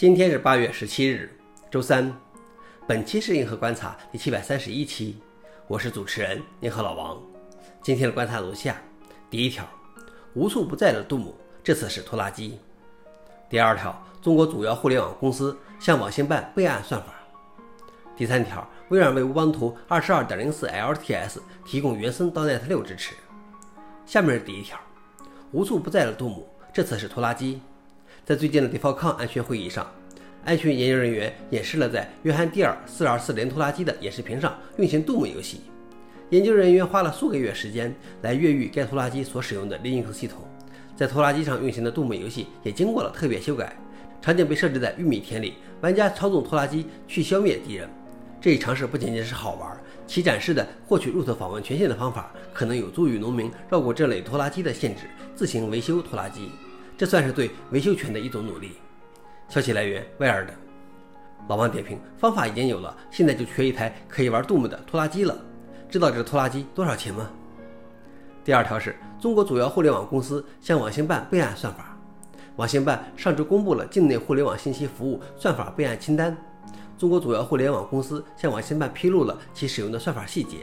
今天是八月十七日，周三。本期是银河观察第七百三十一期，我是主持人银河老王。今天的观察如下：第一条，无处不在的杜姆这次是拖拉机；第二条，中国主要互联网公司向网信办备案算法；第三条，微软为乌邦图二十二点零四 LTS 提供原生 .NET 六支持。下面是第一条，无处不在的杜姆这次是拖拉机。在最近的 defaulcon 安全会议上，安全研究人员演示了在约翰蒂尔424连拖拉机的演示屏上运行 Doom 游戏。研究人员花了数个月时间来越狱该拖拉机所使用的 Linux 系统，在拖拉机上运行的 Doom 游戏也经过了特别修改，场景被设置在玉米田里，玩家操纵拖拉机去消灭敌人。这一尝试不仅仅是好玩，其展示的获取 root 访问权限的方法，可能有助于农民绕过这类拖拉机的限制，自行维修拖拉机。这算是对维修权的一种努力。消息来源：威尔的。老王点评：方法已经有了，现在就缺一台可以玩 Doom 的拖拉机了。知道这拖拉机多少钱吗？第二条是中国主要互联网公司向网信办备案算法。网信办上周公布了境内互联网信息服务算法备案清单。中国主要互联网公司向网信办披露了其使用的算法细节。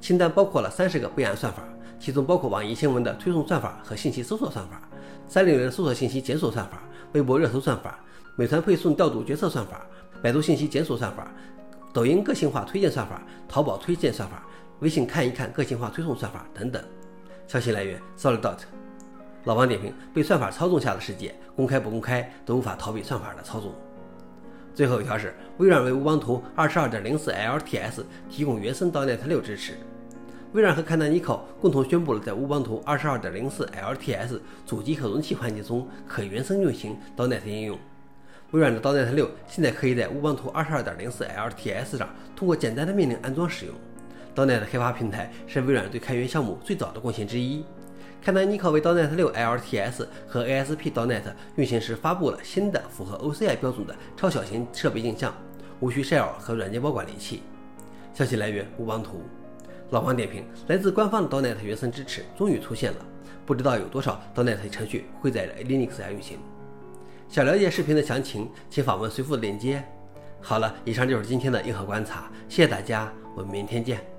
清单包括了三十个备案算法，其中包括网易新闻的推送算法和信息搜索算法。三六零搜索信息检索算法、微博热搜算法、美团配送调度决策算法、百度信息检索算法、抖音个性化推荐算法、淘宝推荐算法、微信看一看个性化推送算法等等。消息来源：Solidot。老王点评：被算法操纵下的世界，公开不公开都无法逃避算法的操纵。最后一条是，微软为乌邦图二十二点零四 LTS 提供原生 .NET 六支持。微软和 Canonical 共同宣布了在乌邦图22.04 LTS 主机可容器环境中可原生运行 Donet 应用。微软的 Donet 6现在可以在乌邦图22.04 LTS 上通过简单的命令安装使用。Donet 开发平台是微软对开源项目最早的贡献之一。Canonical 为 .NET 6 LTS 和 ASP Donet 运行时发布了新的符合 OCI 标准的超小型设备镜像，无需 Shell 和软件包管理器。消息来源：乌邦图。老黄点评：来自官方的 .NET 原生支持终于出现了，不知道有多少 .NET 程序会在 Linux 下运行。想了解视频的详情，请访问随附的链接。好了，以上就是今天的硬核观察，谢谢大家，我们明天见。